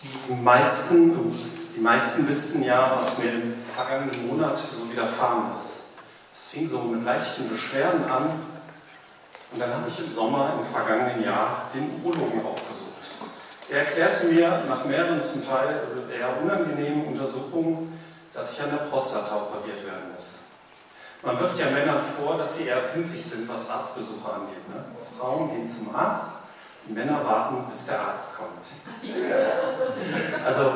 Die meisten, die meisten wissen ja, was mir im vergangenen Monat so widerfahren ist. Es fing so mit leichten Beschwerden an und dann habe ich im Sommer im vergangenen Jahr den Urologen aufgesucht. Er erklärte mir nach mehreren zum Teil eher unangenehmen Untersuchungen, dass ich an der Prostata operiert werden muss. Man wirft ja Männern vor, dass sie eher pimpfig sind, was Arztbesuche angeht. Ne? Frauen gehen zum Arzt, Männer warten, bis der Arzt kommt. Also,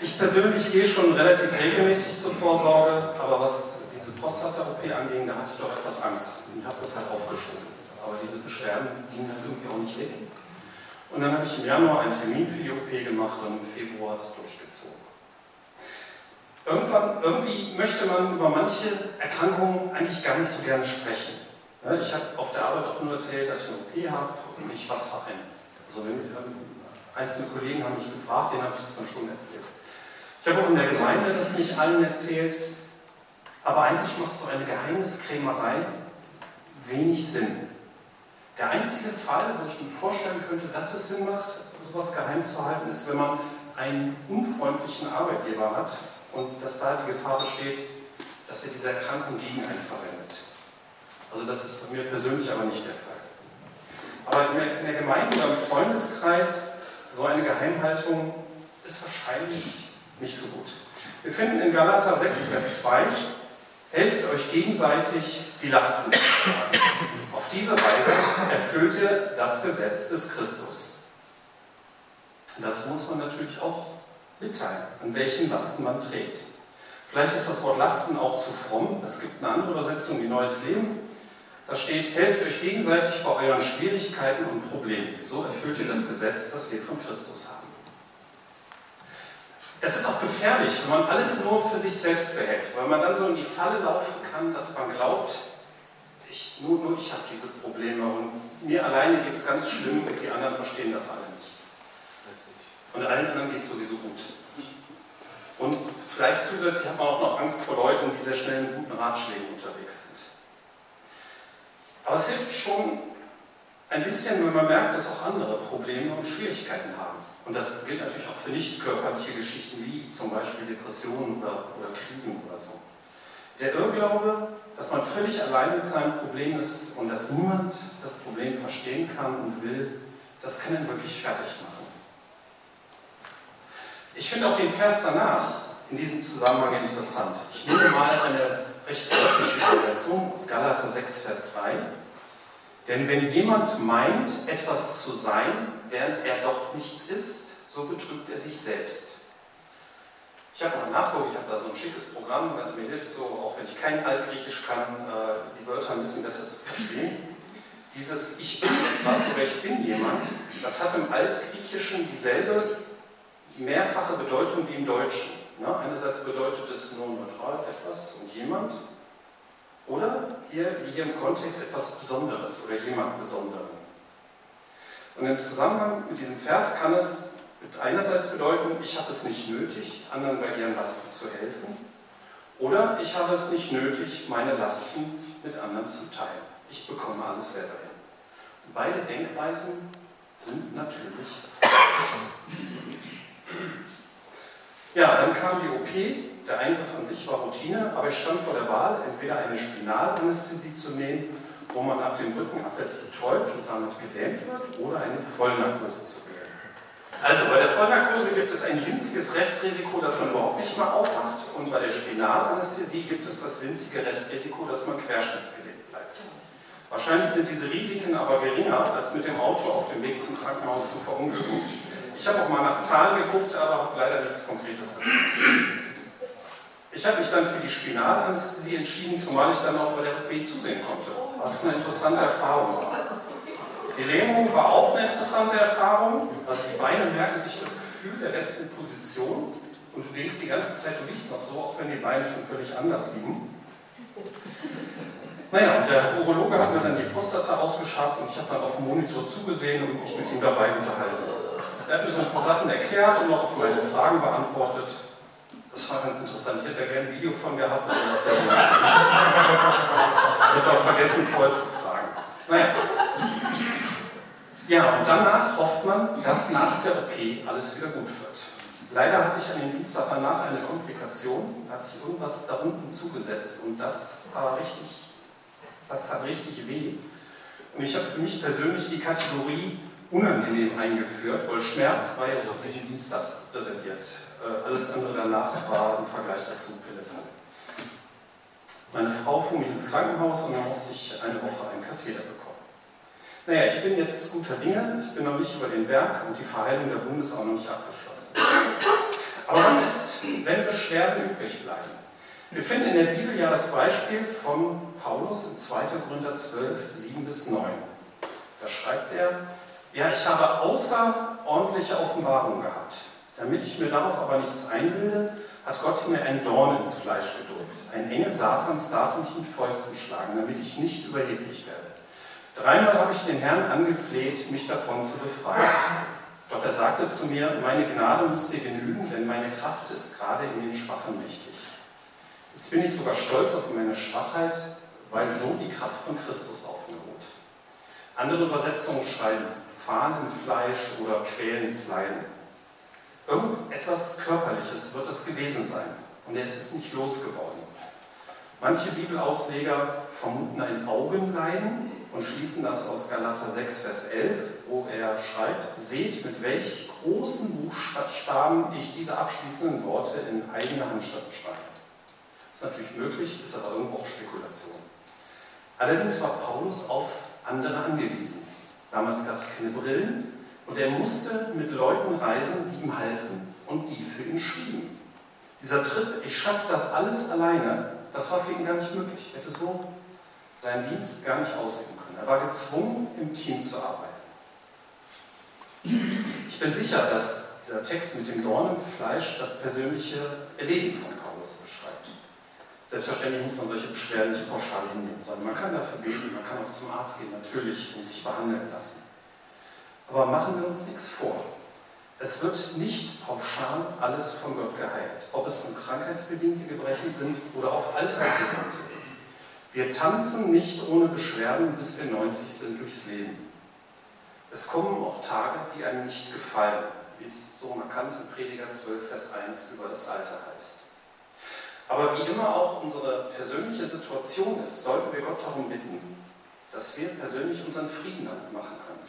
ich persönlich gehe schon relativ regelmäßig zur Vorsorge, aber was diese Prostata-OP anging, da hatte ich doch etwas Angst. Ich habe das halt aufgeschoben. Aber diese Beschwerden gingen halt irgendwie auch nicht weg. Und dann habe ich im Januar einen Termin für die OP gemacht und im Februar es durchgezogen. Irgendwann, irgendwie möchte man über manche Erkrankungen eigentlich gar nicht so gerne sprechen. Ich habe auf der Arbeit auch nur erzählt, dass ich eine OP habe und nicht was für eine. Also einzelne Kollegen haben mich gefragt, denen habe ich das dann schon erzählt. Ich habe auch in der Gemeinde das nicht allen erzählt, aber eigentlich macht so eine Geheimniskrämerei wenig Sinn. Der einzige Fall, wo ich mir vorstellen könnte, dass es Sinn macht, sowas geheim zu halten, ist, wenn man einen unfreundlichen Arbeitgeber hat und dass da die Gefahr besteht, dass er diese Erkrankung gegen einen verwendet. Also das ist bei mir persönlich aber nicht der Fall. Aber in der Gemeinde oder im Freundeskreis so eine Geheimhaltung ist wahrscheinlich nicht so gut. Wir finden in Galater 6, Vers 2, helft euch gegenseitig, die Lasten zu tragen. Auf diese Weise erfüllt ihr das Gesetz des Christus. Und dazu muss man natürlich auch mitteilen, an welchen Lasten man trägt. Vielleicht ist das Wort Lasten auch zu fromm. Es gibt eine andere Übersetzung, die Neues Leben. Da steht, helft euch gegenseitig bei euren Schwierigkeiten und Problemen. So erfüllt ihr das Gesetz, das wir von Christus haben. Es ist auch gefährlich, wenn man alles nur für sich selbst behält, weil man dann so in die Falle laufen kann, dass man glaubt, ich, nur, nur ich habe diese Probleme und mir alleine geht es ganz schlimm und die anderen verstehen das alle nicht. Und allen anderen geht es sowieso gut. Und vielleicht zusätzlich hat man auch noch Angst vor Leuten, die sehr schnell mit guten Ratschlägen unterwegs sind. Aber es hilft schon ein bisschen, wenn man merkt, dass auch andere Probleme und Schwierigkeiten haben. Und das gilt natürlich auch für nicht körperliche Geschichten wie zum Beispiel Depressionen oder, oder Krisen oder so. Der Irrglaube, dass man völlig allein mit seinem Problem ist und dass niemand das Problem verstehen kann und will, das kann ihn wirklich fertig machen. Ich finde auch den Vers danach in diesem Zusammenhang interessant. Ich nehme mal eine recht deutliche Übersetzung aus Galater 6, Vers 3. Denn wenn jemand meint, etwas zu sein, während er doch nichts ist, so betrügt er sich selbst. Ich habe mal nachgeguckt, ich habe da so ein schickes Programm, das mir hilft, so, auch wenn ich kein Altgriechisch kann, äh, die Wörter ein bisschen besser zu verstehen. Dieses Ich bin etwas oder ich bin jemand, das hat im Altgriechischen dieselbe mehrfache Bedeutung wie im Deutschen. Ne? Einerseits bedeutet es nur neutral etwas und jemand, oder hier, hier im Kontext, etwas Besonderes oder jemand Besonderen. Und im Zusammenhang mit diesem Vers kann es einerseits bedeuten, ich habe es nicht nötig, anderen bei ihren Lasten zu helfen, oder ich habe es nicht nötig, meine Lasten mit anderen zu teilen. Ich bekomme alles selber hin. Und beide Denkweisen sind natürlich falsch. Ja, dann kam die OP. Der Eingriff an sich war Routine, aber ich stand vor der Wahl, entweder eine Spinalanästhesie zu nehmen, wo man ab dem Rücken abwärts betäubt und damit gelähmt wird, oder eine Vollnarkose zu wählen. Also bei der Vollnarkose gibt es ein winziges Restrisiko, dass man überhaupt nicht mehr aufwacht, und bei der Spinalanästhesie gibt es das winzige Restrisiko, dass man querschnittsgelähmt bleibt. Wahrscheinlich sind diese Risiken aber geringer, als mit dem Auto auf dem Weg zum Krankenhaus zu verunglücken. Ich habe auch mal nach Zahlen geguckt, aber habe leider nichts Konkretes gefunden. Ich habe mich dann für die Spinalanästhesie entschieden, zumal ich dann auch bei der OP zusehen konnte, was eine interessante Erfahrung war. Die Lähmung war auch eine interessante Erfahrung. Also die Beine merken sich das Gefühl der letzten Position und du denkst die ganze Zeit, du liegst noch so, auch wenn die Beine schon völlig anders liegen. Naja, und der Urologe hat mir dann die Prostata ausgeschabt und ich habe dann auf dem Monitor zugesehen und mich mit ihm dabei unterhalten. Er hat mir so ein paar Sachen erklärt und noch auf meine Fragen beantwortet. Das war ganz interessant. Ich hätte da gerne ein Video von gehabt, aber das wäre Ich hätte auch vergessen, vorher zu fragen. Naja. Ja, und danach hofft man, dass nach der OP alles wieder gut wird. Leider hatte ich an dem Dienstag danach eine Komplikation, da hat sich irgendwas da unten zugesetzt und das war richtig, das tat richtig weh. Und ich habe für mich persönlich die Kategorie unangenehm eingeführt, weil Schmerz war jetzt auf diesen Dienstag reserviert. Äh, alles andere danach war im Vergleich dazu Pillepalle. Meine Frau fuhr mich ins Krankenhaus und dann musste ich eine Woche einen Katheter bekommen. Naja, ich bin jetzt guter Dinge, ich bin noch nicht über den Berg und die Verheilung der Wunde ist auch noch nicht abgeschlossen. Aber was ist, wenn Beschwerden übrig bleiben? Wir finden in der Bibel ja das Beispiel von Paulus in 2. Korinther 12, 7 bis 9. Da schreibt er, ja, ich habe außerordentliche Offenbarung gehabt. Damit ich mir darauf aber nichts einbilde, hat Gott mir ein Dorn ins Fleisch gedrückt. Ein Engel Satans darf mich mit Fäusten schlagen, damit ich nicht überheblich werde. Dreimal habe ich den Herrn angefleht, mich davon zu befreien. Doch er sagte zu mir, meine Gnade muss dir genügen, denn meine Kraft ist gerade in den Schwachen mächtig. Jetzt bin ich sogar stolz auf meine Schwachheit, weil so die Kraft von Christus. Andere Übersetzungen schreiben Fahnenfleisch oder quälendes Leiden. Irgendetwas Körperliches wird es gewesen sein und er ist es nicht losgeworden. Manche Bibelausleger vermuten ein Augenleiden und schließen das aus Galater 6, Vers 11, wo er schreibt, seht, mit welch großen Buchstaben ich diese abschließenden Worte in eigener Handschrift schreibe. Ist natürlich möglich, ist aber irgendwo auch Spekulation. Allerdings war Paulus auf andere angewiesen. Damals gab es keine Brillen und er musste mit Leuten reisen, die ihm halfen und die für ihn schrieben. Dieser Trip, ich schaffe das alles alleine, das war für ihn gar nicht möglich. Er hätte so seinen Dienst gar nicht ausüben können. Er war gezwungen, im Team zu arbeiten. Ich bin sicher, dass dieser Text mit dem Dornenfleisch das persönliche Erleben von. Selbstverständlich muss man solche Beschwerden nicht pauschal hinnehmen, sondern man kann dafür beten, man kann auch zum Arzt gehen, natürlich, und sich behandeln lassen. Aber machen wir uns nichts vor. Es wird nicht pauschal alles von Gott geheilt, ob es nun krankheitsbedingte Gebrechen sind oder auch altersbedingte. Wir tanzen nicht ohne Beschwerden, bis wir 90 sind, durchs Leben. Es kommen auch Tage, die einem nicht gefallen, wie es so markant in Prediger 12, Vers 1 über das Alter heißt. Aber wie immer auch unsere persönliche Situation ist, sollten wir Gott darum bitten, dass wir persönlich unseren Frieden damit machen können.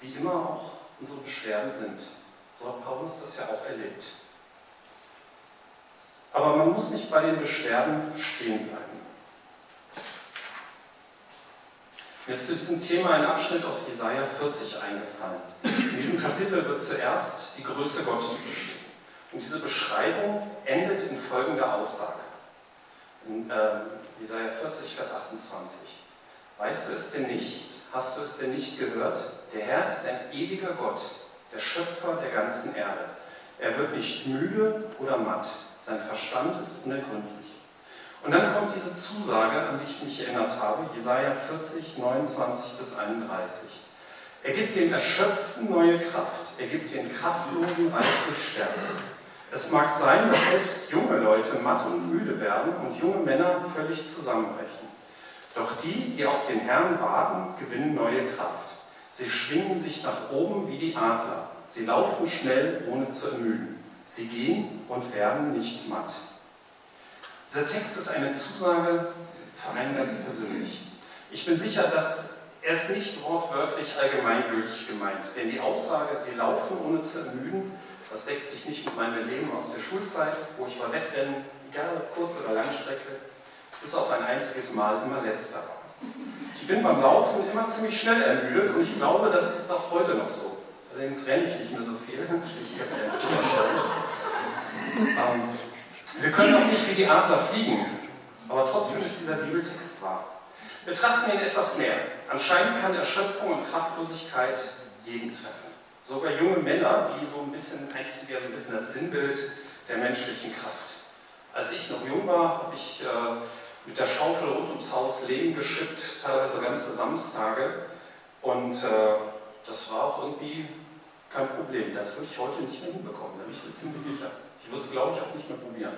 Wie immer auch unsere Beschwerden sind. So hat Paulus das ja auch erlebt. Aber man muss nicht bei den Beschwerden stehen bleiben. Mir ist zu diesem Thema ein Abschnitt aus Jesaja 40 eingefallen. In diesem Kapitel wird zuerst die Größe Gottes beschrieben. Und diese Beschreibung endet in folgender Aussage. In äh, Jesaja 40, Vers 28. Weißt du es denn nicht? Hast du es denn nicht gehört? Der Herr ist ein ewiger Gott, der Schöpfer der ganzen Erde. Er wird nicht müde oder matt. Sein Verstand ist unergründlich. Und dann kommt diese Zusage, an die ich mich erinnert habe, Jesaja 40, 29 bis 31. Er gibt den Erschöpften neue Kraft, er gibt den Kraftlosen reichlich Stärke. Es mag sein, dass selbst junge Leute matt und müde werden und junge Männer völlig zusammenbrechen. Doch die, die auf den Herrn warten, gewinnen neue Kraft. Sie schwingen sich nach oben wie die Adler. Sie laufen schnell, ohne zu ermüden. Sie gehen und werden nicht matt. Dieser Text ist eine Zusage für einen ganz persönlich. Ich bin sicher, dass er es nicht wortwörtlich allgemeingültig gemeint, denn die Aussage, sie laufen ohne zu ermüden, das deckt sich nicht mit meinem Leben aus der Schulzeit, wo ich bei Wettrennen, egal ob Kurz- oder Langstrecke, bis auf ein einziges Mal immer letzter war. Ich bin beim Laufen immer ziemlich schnell ermüdet und ich glaube, das ist auch heute noch so. Allerdings renne ich nicht mehr so viel, schließlich habe ich einen Führerschein. Ähm, wir können auch nicht wie die Adler fliegen, aber trotzdem ist dieser Bibeltext wahr. Betrachten ihn etwas näher. Anscheinend kann Erschöpfung und Kraftlosigkeit jeden treffen. Sogar junge Männer, die so ein bisschen, eigentlich sind ja so ein bisschen das Sinnbild der menschlichen Kraft. Als ich noch jung war, habe ich äh, mit der Schaufel rund ums Haus Leben geschippt, teilweise ganze Samstage. Und äh, das war auch irgendwie kein Problem. Das würde ich heute nicht mehr hinbekommen, da bin ich mir ziemlich sicher. Ich würde es, glaube ich, auch nicht mehr probieren.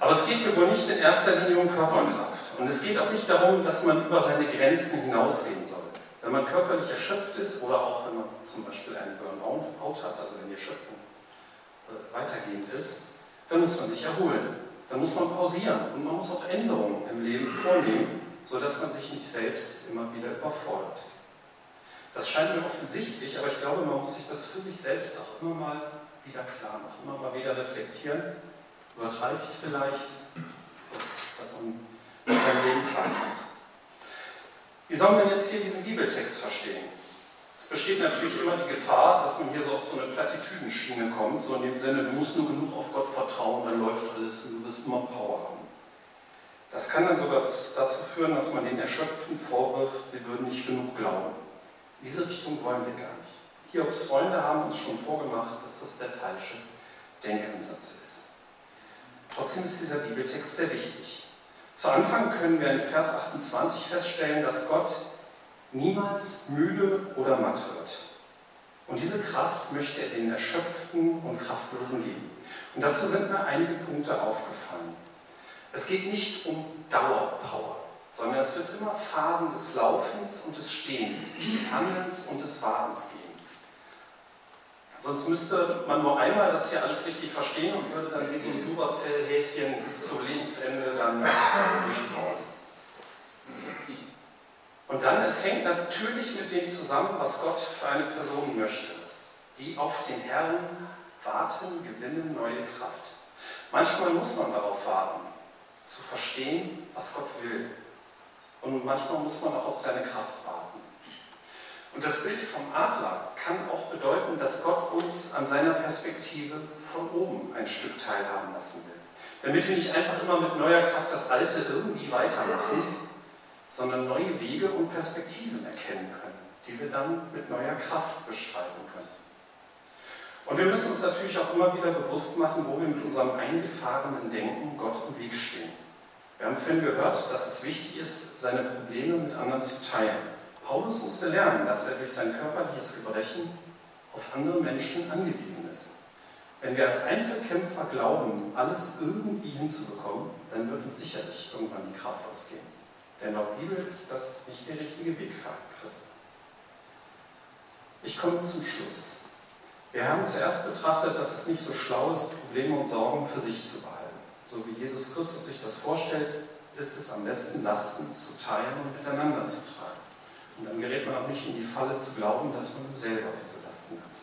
Aber es geht hier wohl nicht in erster Linie um Körperkraft. Und es geht auch nicht darum, dass man über seine Grenzen hinausgehen soll. Wenn man körperlich erschöpft ist oder auch wenn man zum Beispiel einen Burnout hat, also wenn die Erschöpfung äh, weitergehend ist, dann muss man sich erholen. Dann muss man pausieren und man muss auch Änderungen im Leben vornehmen, sodass man sich nicht selbst immer wieder überfordert. Das scheint mir offensichtlich, aber ich glaube, man muss sich das für sich selbst auch immer mal wieder klar machen, immer mal wieder reflektieren. Übertreibe ich es vielleicht, dass man mit seinem Leben klarkommt. Wie soll man jetzt hier diesen Bibeltext verstehen? Es besteht natürlich immer die Gefahr, dass man hier so auf so eine Plattitüdenschiene kommt, so in dem Sinne, du musst nur genug auf Gott vertrauen, dann läuft alles und du wirst immer Power haben. Das kann dann sogar dazu führen, dass man den Erschöpften vorwirft, sie würden nicht genug glauben. In diese Richtung wollen wir gar nicht. Hiobs Freunde haben uns schon vorgemacht, dass das der falsche Denkansatz ist. Trotzdem ist dieser Bibeltext sehr wichtig. Zu Anfang können wir in Vers 28 feststellen, dass Gott niemals müde oder matt wird. Und diese Kraft möchte er den Erschöpften und Kraftlosen geben. Und dazu sind mir einige Punkte aufgefallen. Es geht nicht um Dauerpower, sondern es wird immer Phasen des Laufens und des Stehens, des Handelns und des Wartens geben. Sonst müsste man nur einmal das hier alles richtig verstehen und würde dann wie so ein Duracell-Häschen bis zum Lebensende dann durchbauen. Und dann, es hängt natürlich mit dem zusammen, was Gott für eine Person möchte. Die auf den Herrn warten, gewinnen neue Kraft. Manchmal muss man darauf warten, zu verstehen, was Gott will. Und manchmal muss man auch auf seine Kraft warten. Und das Bild vom Adler kann auch bedeuten, dass Gott uns an seiner Perspektive von oben ein Stück teilhaben lassen will. Damit wir nicht einfach immer mit neuer Kraft das Alte irgendwie weitermachen, sondern neue Wege und Perspektiven erkennen können, die wir dann mit neuer Kraft beschreiben können. Und wir müssen uns natürlich auch immer wieder bewusst machen, wo wir mit unserem eingefahrenen Denken Gott im Weg stehen. Wir haben vorhin gehört, dass es wichtig ist, seine Probleme mit anderen zu teilen. Paulus musste lernen, dass er durch sein körperliches Gebrechen auf andere Menschen angewiesen ist. Wenn wir als Einzelkämpfer glauben, alles irgendwie hinzubekommen, dann wird uns sicherlich irgendwann die Kraft ausgehen. Denn laut Bibel ist das nicht der richtige Weg für einen Christen. Ich komme zum Schluss. Wir haben zuerst betrachtet, dass es nicht so schlau ist, Probleme und Sorgen für sich zu behalten. So wie Jesus Christus sich das vorstellt, ist es am besten, Lasten zu teilen und miteinander zu tragen. Und dann gerät man auch nicht in die Falle zu glauben, dass man selber diese Lasten hat.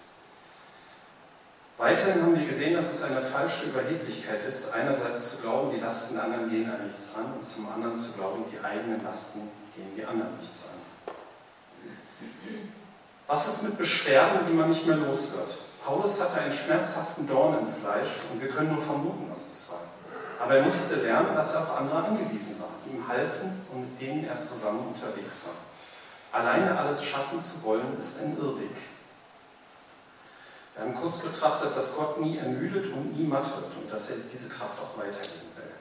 Weiterhin haben wir gesehen, dass es eine falsche Überheblichkeit ist, einerseits zu glauben, die Lasten der anderen gehen an nichts an und zum anderen zu glauben, die eigenen Lasten gehen die anderen nichts an. Was ist mit Beschwerden, die man nicht mehr los wird? Paulus hatte einen schmerzhaften Dorn im Fleisch und wir können nur vermuten, was das war. Aber er musste lernen, dass er auf andere angewiesen war, die ihm halfen und mit denen er zusammen unterwegs war. Alleine alles schaffen zu wollen, ist ein Irrweg. Wir haben kurz betrachtet, dass Gott nie ermüdet und nie matt wird und dass er diese Kraft auch weitergeben will.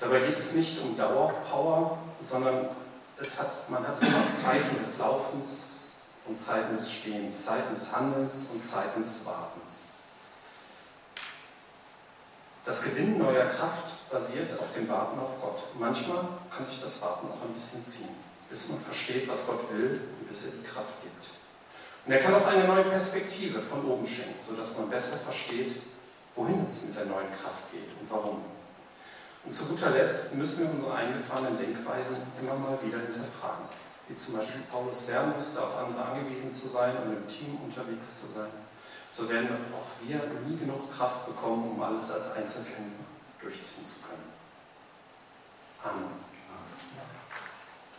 Dabei geht es nicht um Dauerpower, sondern es hat, man hat immer Zeiten des Laufens und Zeiten des Stehens, Zeiten des Handelns und Zeiten des Wartens. Das Gewinnen neuer Kraft basiert auf dem Warten auf Gott. Manchmal kann sich das Warten auch ein bisschen ziehen, bis man versteht, was Gott will und bis er die Kraft gibt. Und er kann auch eine neue Perspektive von oben schenken, sodass man besser versteht, wohin es mit der neuen Kraft geht und warum. Und zu guter Letzt müssen wir unsere eingefahrenen Denkweisen immer mal wieder hinterfragen. Wie zum Beispiel Paulus lernen musste, auf andere angewiesen zu sein und im Team unterwegs zu sein. So werden auch wir nie genug Kraft bekommen, um alles als Einzelkämpfer durchziehen zu können.